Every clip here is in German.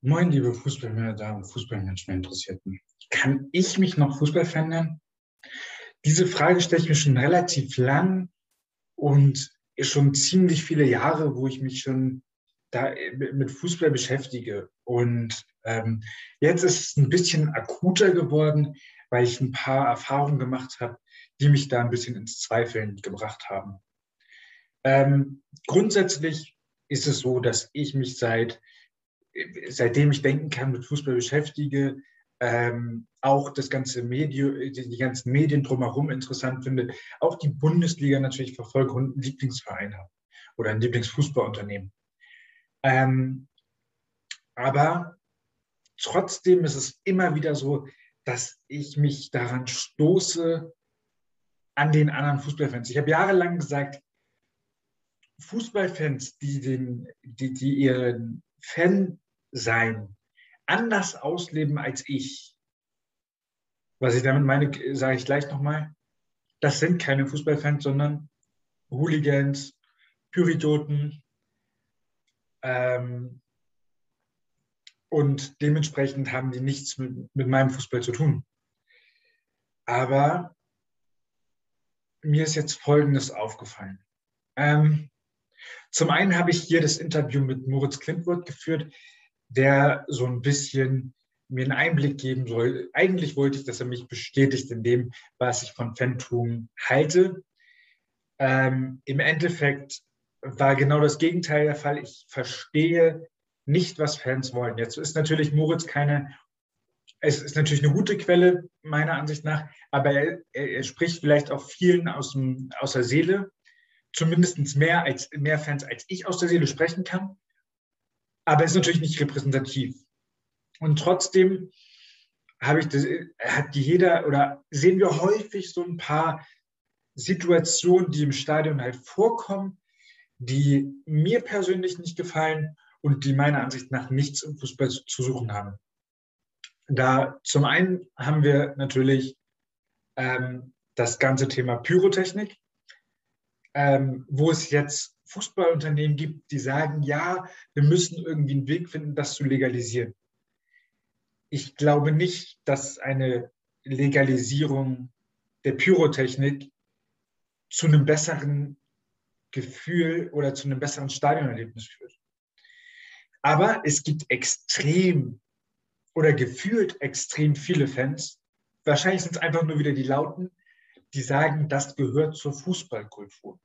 Moin, liebe Fußballmanager und Fußballmanagement-Interessierten. Kann ich mich noch Fußballfan nennen? Diese Frage stelle ich mir schon relativ lang und schon ziemlich viele Jahre, wo ich mich schon da mit Fußball beschäftige. Und ähm, jetzt ist es ein bisschen akuter geworden, weil ich ein paar Erfahrungen gemacht habe, die mich da ein bisschen ins Zweifeln gebracht haben. Ähm, grundsätzlich ist es so, dass ich mich seit, seitdem ich denken kann, mit Fußball beschäftige, ähm, auch das ganze Medium, die, die, ganzen Medien drumherum interessant finde, auch die Bundesliga natürlich verfolge und einen Lieblingsverein habe oder ein Lieblingsfußballunternehmen. Ähm, aber trotzdem ist es immer wieder so, dass ich mich daran stoße, an den anderen Fußballfans. Ich habe jahrelang gesagt, Fußballfans, die, den, die, die ihren Fan sein anders ausleben als ich, was ich damit meine, sage ich gleich nochmal, das sind keine Fußballfans, sondern Hooligans, Pyridioten ähm, und dementsprechend haben die nichts mit, mit meinem Fußball zu tun. Aber mir ist jetzt Folgendes aufgefallen. Ähm, zum einen habe ich hier das Interview mit Moritz Klintwort geführt, der so ein bisschen mir einen Einblick geben soll. Eigentlich wollte ich, dass er mich bestätigt in dem, was ich von Phantom halte. Ähm, Im Endeffekt war genau das Gegenteil der Fall. Ich verstehe nicht, was Fans wollen. Jetzt ist natürlich Moritz keine, es ist natürlich eine gute Quelle, meiner Ansicht nach, aber er, er spricht vielleicht auch vielen aus, dem, aus der Seele zumindest mehr, als, mehr Fans als ich aus der Seele sprechen kann. Aber es ist natürlich nicht repräsentativ. Und trotzdem habe ich das, hat jeder oder sehen wir häufig so ein paar Situationen, die im Stadion halt vorkommen, die mir persönlich nicht gefallen und die meiner Ansicht nach nichts im Fußball zu suchen haben. Da zum einen haben wir natürlich ähm, das ganze Thema Pyrotechnik ähm, wo es jetzt Fußballunternehmen gibt, die sagen, ja, wir müssen irgendwie einen Weg finden, das zu legalisieren. Ich glaube nicht, dass eine Legalisierung der Pyrotechnik zu einem besseren Gefühl oder zu einem besseren Stadionerlebnis führt. Aber es gibt extrem oder gefühlt extrem viele Fans, wahrscheinlich sind es einfach nur wieder die Lauten, die sagen, das gehört zur Fußballkultur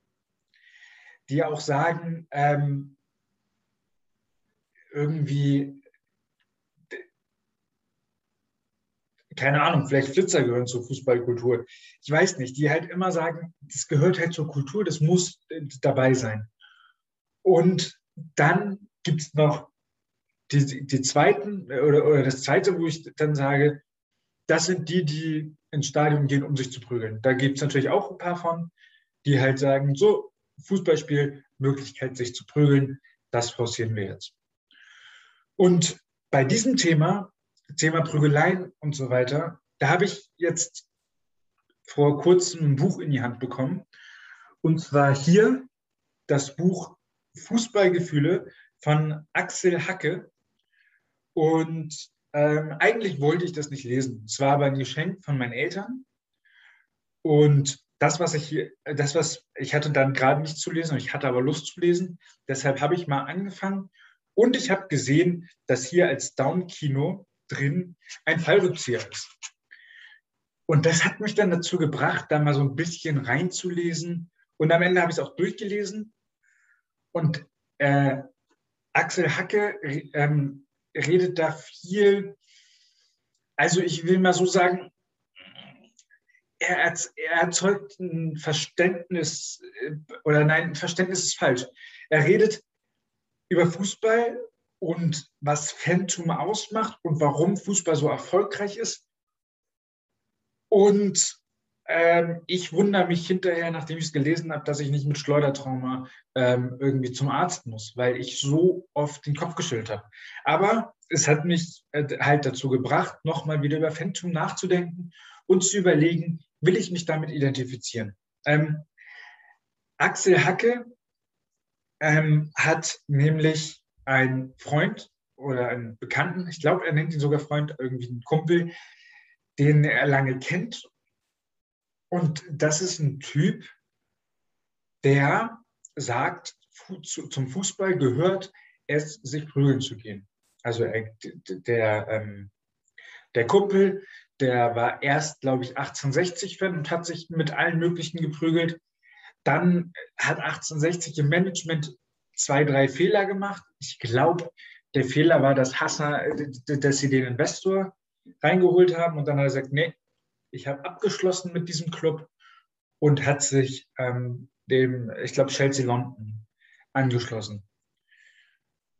die auch sagen, ähm, irgendwie, keine Ahnung, vielleicht Flitzer gehören zur Fußballkultur. Ich weiß nicht, die halt immer sagen, das gehört halt zur Kultur, das muss dabei sein. Und dann gibt es noch die, die zweiten oder, oder das zweite, wo ich dann sage, das sind die, die ins Stadion gehen, um sich zu prügeln. Da gibt es natürlich auch ein paar von, die halt sagen, so, Fußballspiel, Möglichkeit, sich zu prügeln. Das forcieren wir jetzt. Und bei diesem Thema, Thema Prügeleien und so weiter, da habe ich jetzt vor kurzem ein Buch in die Hand bekommen. Und zwar hier das Buch Fußballgefühle von Axel Hacke. Und ähm, eigentlich wollte ich das nicht lesen. Es war aber ein Geschenk von meinen Eltern. Und das, was ich hier, das, was ich hatte dann gerade nicht zu lesen, ich hatte aber Lust zu lesen. Deshalb habe ich mal angefangen und ich habe gesehen, dass hier als Down-Kino drin ein Fallrückzieher ist. Und das hat mich dann dazu gebracht, da mal so ein bisschen reinzulesen. Und am Ende habe ich es auch durchgelesen. Und äh, Axel Hacke ähm, redet da viel. Also ich will mal so sagen, er, er erzeugt ein Verständnis, äh, oder nein, ein Verständnis ist falsch. Er redet über Fußball und was Phantom ausmacht und warum Fußball so erfolgreich ist. Und ähm, ich wundere mich hinterher, nachdem ich es gelesen habe, dass ich nicht mit Schleudertrauma ähm, irgendwie zum Arzt muss, weil ich so oft den Kopf geschüttelt habe. Aber es hat mich äh, halt dazu gebracht, nochmal wieder über Phantom nachzudenken und zu überlegen, will ich mich damit identifizieren? Ähm, Axel Hacke ähm, hat nämlich einen Freund, oder einen Bekannten, ich glaube, er nennt ihn sogar Freund, irgendwie einen Kumpel, den er lange kennt. Und das ist ein Typ, der sagt, zum Fußball gehört es, sich prügeln zu gehen. Also er, der, ähm, der Kumpel, der war erst, glaube ich, 1860-Fan und hat sich mit allen möglichen geprügelt. Dann hat 1860 im Management zwei, drei Fehler gemacht. Ich glaube, der Fehler war, dass Hassan, dass sie den Investor reingeholt haben und dann hat er gesagt, nee, ich habe abgeschlossen mit diesem Club und hat sich ähm, dem, ich glaube, Chelsea London angeschlossen.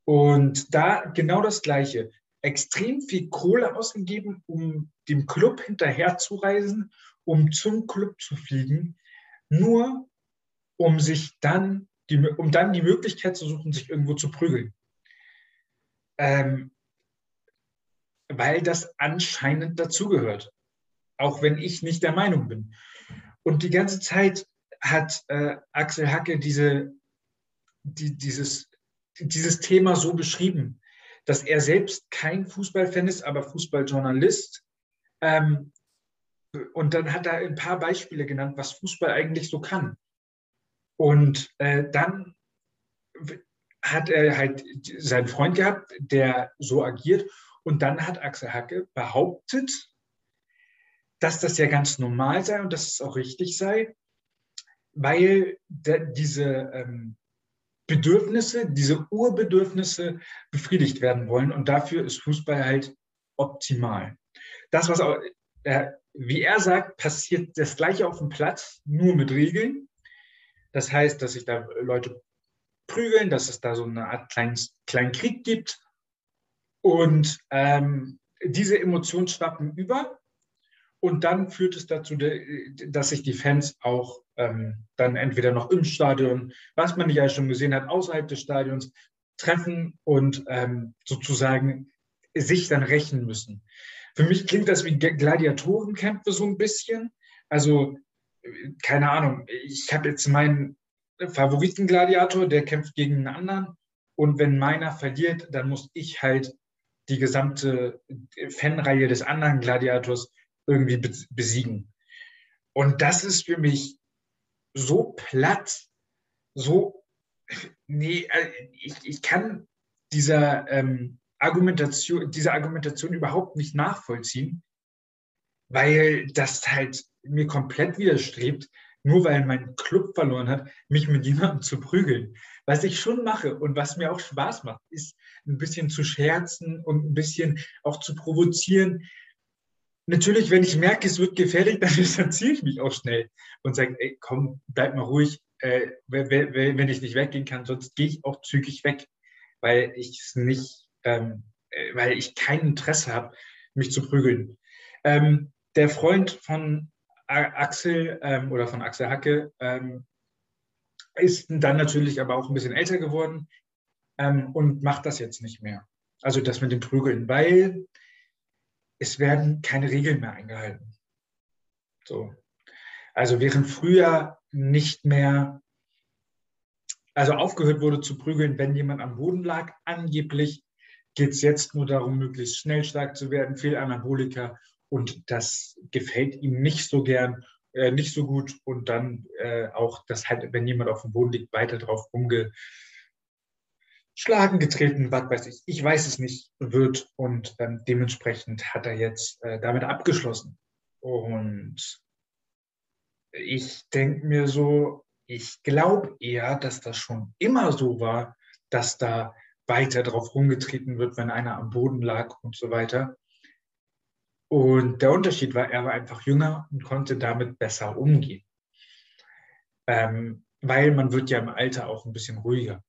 Und da genau das Gleiche. Extrem viel Kohle ausgegeben, um dem Club hinterherzureisen, um zum Club zu fliegen, nur um sich dann die, um dann die Möglichkeit zu suchen, sich irgendwo zu prügeln. Ähm, weil das anscheinend dazugehört. Auch wenn ich nicht der Meinung bin. Und die ganze Zeit hat äh, Axel Hacke diese, die, dieses, dieses Thema so beschrieben, dass er selbst kein Fußballfan ist, aber Fußballjournalist. Ähm, und dann hat er ein paar Beispiele genannt, was Fußball eigentlich so kann. Und äh, dann hat er halt seinen Freund gehabt, der so agiert. Und dann hat Axel Hacke behauptet, dass das ja ganz normal sei und dass es auch richtig sei, weil diese ähm, Bedürfnisse, diese Urbedürfnisse befriedigt werden wollen. Und dafür ist Fußball halt optimal. Das, was auch, äh, wie er sagt, passiert das gleiche auf dem Platz, nur mit Regeln. Das heißt, dass sich da Leute prügeln, dass es da so eine Art kleinen, kleinen Krieg gibt. Und ähm, diese Emotionen schwappen über. Und dann führt es dazu, dass sich die Fans auch ähm, dann entweder noch im Stadion, was man ja schon gesehen hat, außerhalb des Stadions treffen und ähm, sozusagen sich dann rächen müssen. Für mich klingt das wie Gladiatorenkämpfe so ein bisschen. Also keine Ahnung, ich habe jetzt meinen Favoritengladiator, der kämpft gegen einen anderen. Und wenn meiner verliert, dann muss ich halt die gesamte Fanreihe des anderen Gladiators irgendwie besiegen. Und das ist für mich so platt, so, nee, äh, ich, ich kann dieser ähm, Argumentation, diese Argumentation überhaupt nicht nachvollziehen, weil das halt mir komplett widerstrebt, nur weil mein Club verloren hat, mich mit jemandem zu prügeln. Was ich schon mache und was mir auch Spaß macht, ist ein bisschen zu scherzen und ein bisschen auch zu provozieren. Natürlich, wenn ich merke, es wird gefährlich, dann distanziere ich mich auch schnell und sage, ey, komm, bleib mal ruhig, äh, wenn ich nicht weggehen kann, sonst gehe ich auch zügig weg, weil ich es nicht, ähm, äh, weil ich kein Interesse habe, mich zu prügeln. Ähm, der Freund von Axel ähm, oder von Axel Hacke ähm, ist dann natürlich aber auch ein bisschen älter geworden ähm, und macht das jetzt nicht mehr. Also das mit den Prügeln, weil es werden keine Regeln mehr eingehalten. So. Also während früher nicht mehr, also aufgehört wurde zu prügeln, wenn jemand am Boden lag, angeblich geht es jetzt nur darum, möglichst schnell stark zu werden, viel Anabolika und das gefällt ihm nicht so gern, äh, nicht so gut und dann äh, auch, dass halt, wenn jemand auf dem Boden liegt, weiter drauf rumgeschlagen, getreten, was weiß ich, ich weiß es nicht, wird und ähm, dementsprechend hat er jetzt äh, damit abgeschlossen. Und ich denke mir so, ich glaube eher, dass das schon immer so war, dass da weiter drauf rumgetreten wird, wenn einer am Boden lag und so weiter. Und der Unterschied war, er war einfach jünger und konnte damit besser umgehen. Ähm, weil man wird ja im Alter auch ein bisschen ruhiger.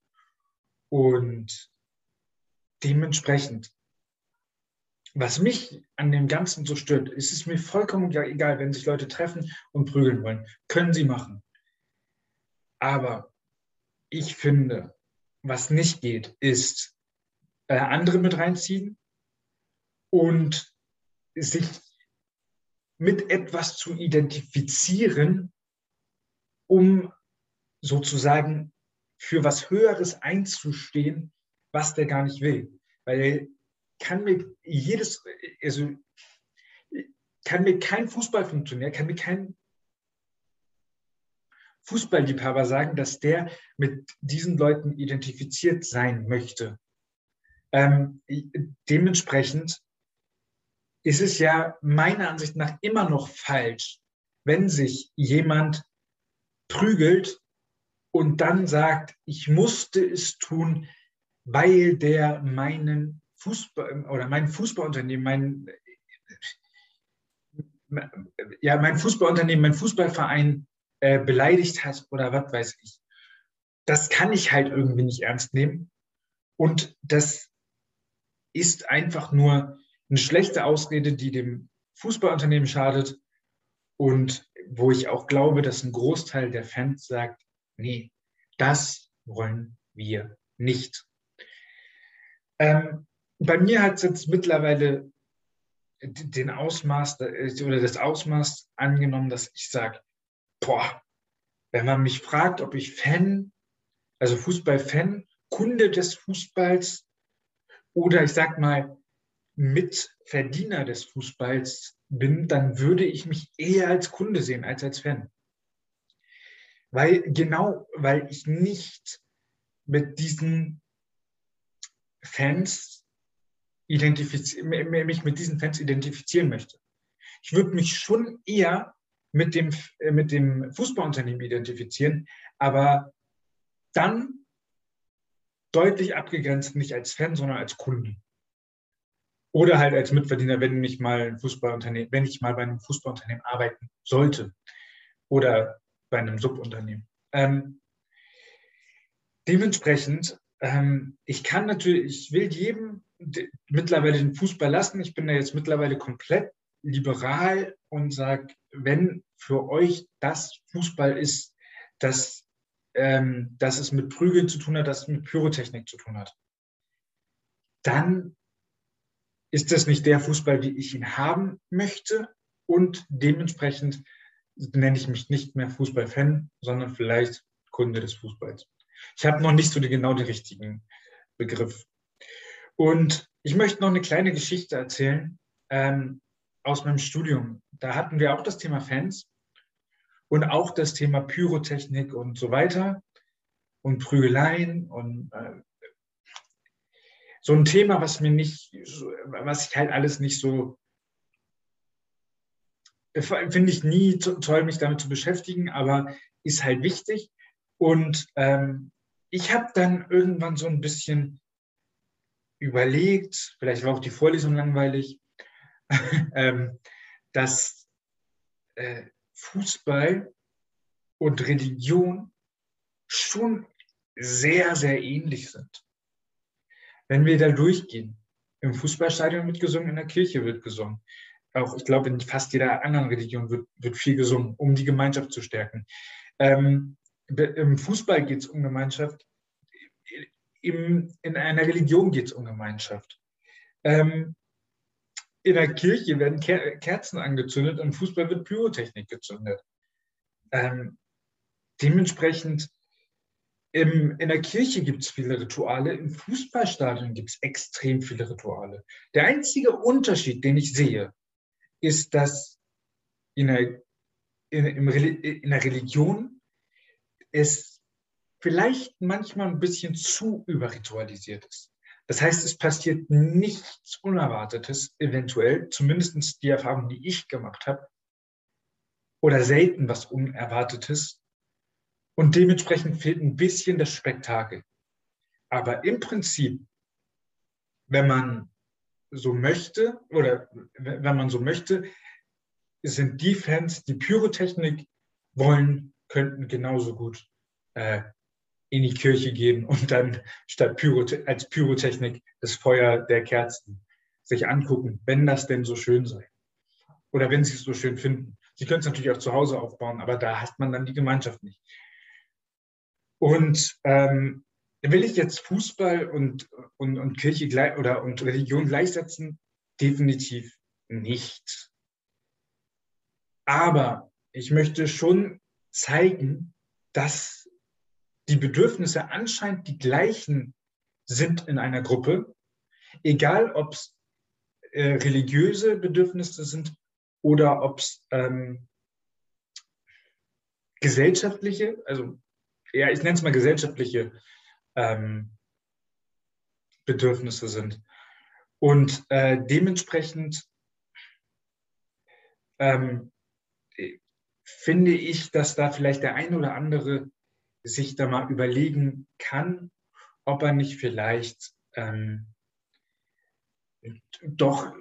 Und dementsprechend, was mich an dem Ganzen so stört, ist es mir vollkommen egal, wenn sich Leute treffen und prügeln wollen. Können sie machen. Aber ich finde, was nicht geht, ist äh, andere mit reinziehen und sich mit etwas zu identifizieren, um sozusagen für was Höheres einzustehen, was der gar nicht will. weil kann mir jedes, also kann mir kein Fußballfunktionär, kann mir kein Fußballliebhaber sagen, dass der mit diesen Leuten identifiziert sein möchte. Ähm, dementsprechend ist es ja meiner Ansicht nach immer noch falsch, wenn sich jemand prügelt und dann sagt, ich musste es tun, weil der meinen Fußball oder mein Fußballunternehmen, mein, ja, mein Fußballunternehmen, mein Fußballverein äh, beleidigt hat oder was weiß ich. Das kann ich halt irgendwie nicht ernst nehmen. Und das ist einfach nur eine schlechte Ausrede, die dem Fußballunternehmen schadet und wo ich auch glaube, dass ein Großteil der Fans sagt, nee, das wollen wir nicht. Ähm, bei mir hat es jetzt mittlerweile den Ausmaß oder das Ausmaß angenommen, dass ich sage, boah, wenn man mich fragt, ob ich Fan, also Fußballfan, Kunde des Fußballs oder ich sag mal Mitverdiener des Fußballs bin, dann würde ich mich eher als Kunde sehen als als Fan. Weil genau, weil ich nicht mit diesen Fans mich mit diesen Fans identifizieren möchte. Ich würde mich schon eher mit dem, äh, mit dem Fußballunternehmen identifizieren, aber dann deutlich abgegrenzt, nicht als Fan, sondern als Kunden. Oder halt als Mitverdiener, wenn ich mal ein Fußballunternehmen, wenn ich mal bei einem Fußballunternehmen arbeiten sollte. Oder bei einem Subunternehmen. Ähm, dementsprechend, ähm, ich kann natürlich, ich will jedem mittlerweile den Fußball lassen. Ich bin da jetzt mittlerweile komplett liberal und sage, wenn für euch das Fußball ist, dass, ähm, dass es mit Prügeln zu tun hat, dass es mit Pyrotechnik zu tun hat, dann ist das nicht der Fußball, wie ich ihn haben möchte. Und dementsprechend nenne ich mich nicht mehr Fußballfan, sondern vielleicht Kunde des Fußballs. Ich habe noch nicht so die, genau den richtigen Begriff. Und ich möchte noch eine kleine Geschichte erzählen ähm, aus meinem Studium. Da hatten wir auch das Thema Fans und auch das Thema Pyrotechnik und so weiter und Prügeleien und äh, so ein Thema, was mir nicht, was ich halt alles nicht so, finde ich nie toll, mich damit zu beschäftigen, aber ist halt wichtig. Und ähm, ich habe dann irgendwann so ein bisschen überlegt, vielleicht war auch die Vorlesung langweilig, ähm, dass äh, Fußball und Religion schon sehr, sehr ähnlich sind. Wenn wir da durchgehen, im Fußballstadion wird gesungen, in der Kirche wird gesungen. Auch, ich glaube, in fast jeder anderen Religion wird, wird viel gesungen, um die Gemeinschaft zu stärken. Ähm, Im Fußball geht es um Gemeinschaft, im, in einer Religion geht es um Gemeinschaft. Ähm, in der Kirche werden Ker Kerzen angezündet, im Fußball wird Pyrotechnik gezündet. Ähm, dementsprechend im, in der Kirche gibt es viele Rituale, im Fußballstadion gibt es extrem viele Rituale. Der einzige Unterschied, den ich sehe, ist, dass in der, in, in der Religion es vielleicht manchmal ein bisschen zu überritualisiert ist. Das heißt, es passiert nichts Unerwartetes, eventuell, zumindest die Erfahrung, die ich gemacht habe, oder selten was Unerwartetes. Und dementsprechend fehlt ein bisschen das Spektakel. Aber im Prinzip, wenn man so möchte, oder wenn man so möchte, sind die Fans, die Pyrotechnik wollen, könnten genauso gut äh, in die Kirche gehen und dann statt Pyro, als Pyrotechnik das Feuer der Kerzen sich angucken, wenn das denn so schön sei. Oder wenn sie es so schön finden. Sie können es natürlich auch zu Hause aufbauen, aber da hat man dann die Gemeinschaft nicht. Und ähm, will ich jetzt Fußball und, und, und Kirche oder und Religion gleichsetzen? Definitiv nicht. Aber ich möchte schon zeigen, dass die Bedürfnisse anscheinend die gleichen sind in einer Gruppe, Egal, ob es äh, religiöse Bedürfnisse sind oder ob es ähm, gesellschaftliche, also ja, ich nenne es mal gesellschaftliche ähm, Bedürfnisse sind. Und äh, dementsprechend ähm, finde ich, dass da vielleicht der ein oder andere sich da mal überlegen kann, ob er nicht vielleicht ähm, doch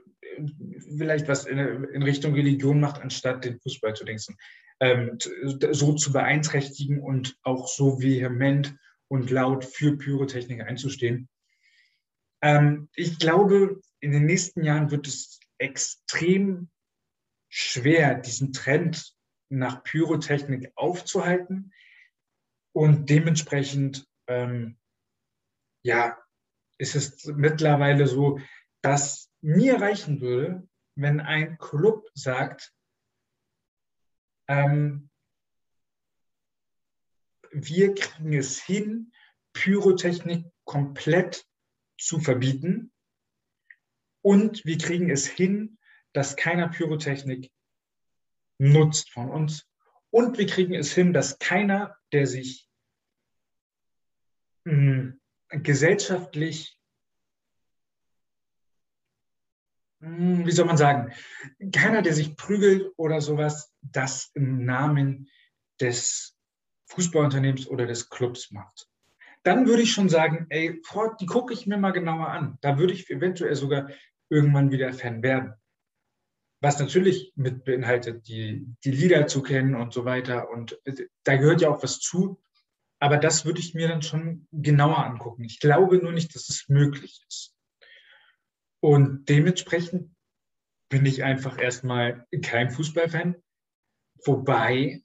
vielleicht was in, in, Richtung Religion macht, anstatt den Fußball zu denken. Ähm, so zu beeinträchtigen und auch so vehement und laut für Pyrotechnik einzustehen. Ähm, ich glaube, in den nächsten Jahren wird es extrem schwer, diesen Trend nach Pyrotechnik aufzuhalten. Und dementsprechend, ähm, ja, ist es mittlerweile so, dass mir reichen würde, wenn ein Club sagt, ähm, wir kriegen es hin, Pyrotechnik komplett zu verbieten. Und wir kriegen es hin, dass keiner Pyrotechnik nutzt von uns. Und wir kriegen es hin, dass keiner, der sich mh, hm, gesellschaftlich Hm, wie soll man sagen, keiner, der sich prügelt oder sowas, das im Namen des Fußballunternehmens oder des Clubs macht. Dann würde ich schon sagen, ey, die gucke ich mir mal genauer an. Da würde ich eventuell sogar irgendwann wieder Fan werden. Was natürlich mit beinhaltet, die, die Lieder zu kennen und so weiter. Und äh, da gehört ja auch was zu. Aber das würde ich mir dann schon genauer angucken. Ich glaube nur nicht, dass es möglich ist. Und dementsprechend bin ich einfach erstmal kein Fußballfan. Wobei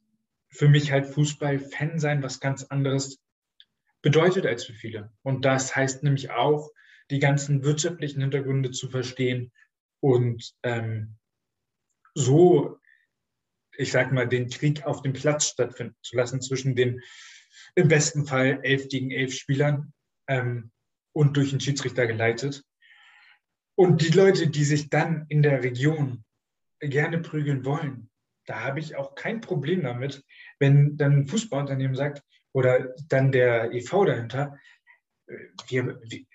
für mich halt Fußballfan sein was ganz anderes bedeutet als für viele. Und das heißt nämlich auch, die ganzen wirtschaftlichen Hintergründe zu verstehen und ähm, so, ich sag mal, den Krieg auf dem Platz stattfinden zu lassen zwischen den im besten Fall elf gegen elf Spielern ähm, und durch den Schiedsrichter geleitet. Und die Leute, die sich dann in der Region gerne prügeln wollen, da habe ich auch kein Problem damit, wenn dann ein Fußballunternehmen sagt oder dann der EV dahinter, wir, wir,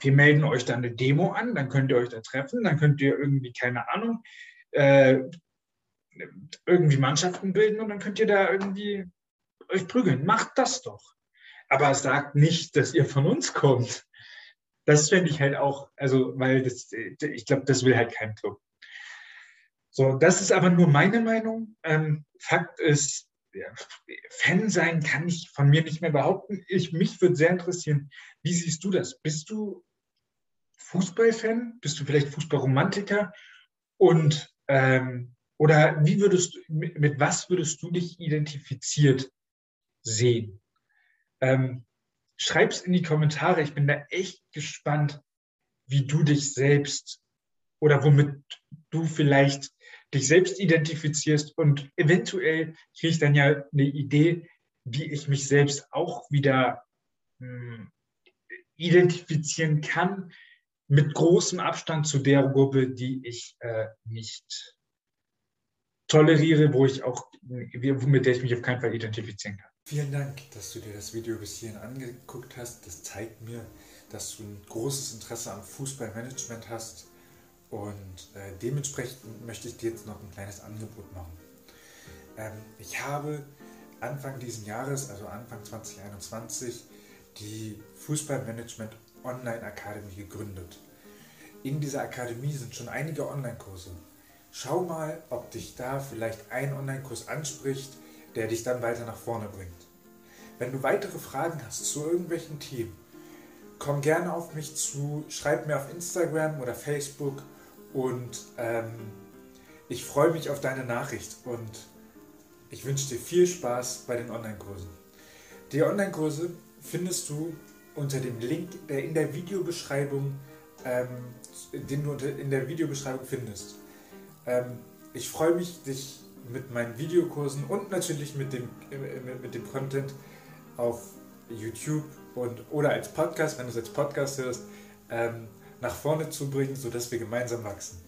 wir melden euch dann eine Demo an, dann könnt ihr euch da treffen, dann könnt ihr irgendwie, keine Ahnung, äh, irgendwie Mannschaften bilden und dann könnt ihr da irgendwie euch prügeln. Macht das doch. Aber sagt nicht, dass ihr von uns kommt das fände ich halt auch, also, weil das, ich glaube, das will halt kein Club. So, das ist aber nur meine Meinung. Ähm, Fakt ist, ja, Fan sein kann ich von mir nicht mehr behaupten. Ich, mich würde sehr interessieren, wie siehst du das? Bist du Fußballfan? Bist du vielleicht Fußballromantiker? Und ähm, oder wie würdest mit, mit, was würdest du dich identifiziert sehen? Ähm, schreib's in die Kommentare. Ich bin da echt gespannt, wie du dich selbst oder womit du vielleicht dich selbst identifizierst und eventuell kriege ich dann ja eine Idee, wie ich mich selbst auch wieder hm, identifizieren kann mit großem Abstand zu der Gruppe, die ich äh, nicht toleriere, wo ich auch, mit der ich mich auf keinen Fall identifizieren kann. Vielen Dank, dass du dir das Video bis hierhin angeguckt hast. Das zeigt mir, dass du ein großes Interesse am Fußballmanagement hast und äh, dementsprechend möchte ich dir jetzt noch ein kleines Angebot machen. Ähm, ich habe Anfang dieses Jahres, also Anfang 2021, die Fußballmanagement Online Akademie gegründet. In dieser Akademie sind schon einige Online-Kurse. Schau mal, ob dich da vielleicht ein Online-Kurs anspricht, der dich dann weiter nach vorne bringt. Wenn du weitere Fragen hast zu irgendwelchen Themen, komm gerne auf mich zu, schreib mir auf Instagram oder Facebook und ähm, ich freue mich auf deine Nachricht und ich wünsche dir viel Spaß bei den Online-Kursen. Die Online-Kurse findest du unter dem Link, der in der Videobeschreibung, ähm, den du in der Videobeschreibung findest. Ähm, ich freue mich, dich mit meinen Videokursen und natürlich mit dem, mit dem Content auf YouTube und oder als Podcast, wenn du es als Podcast hörst, ähm, nach vorne zu bringen, sodass wir gemeinsam wachsen.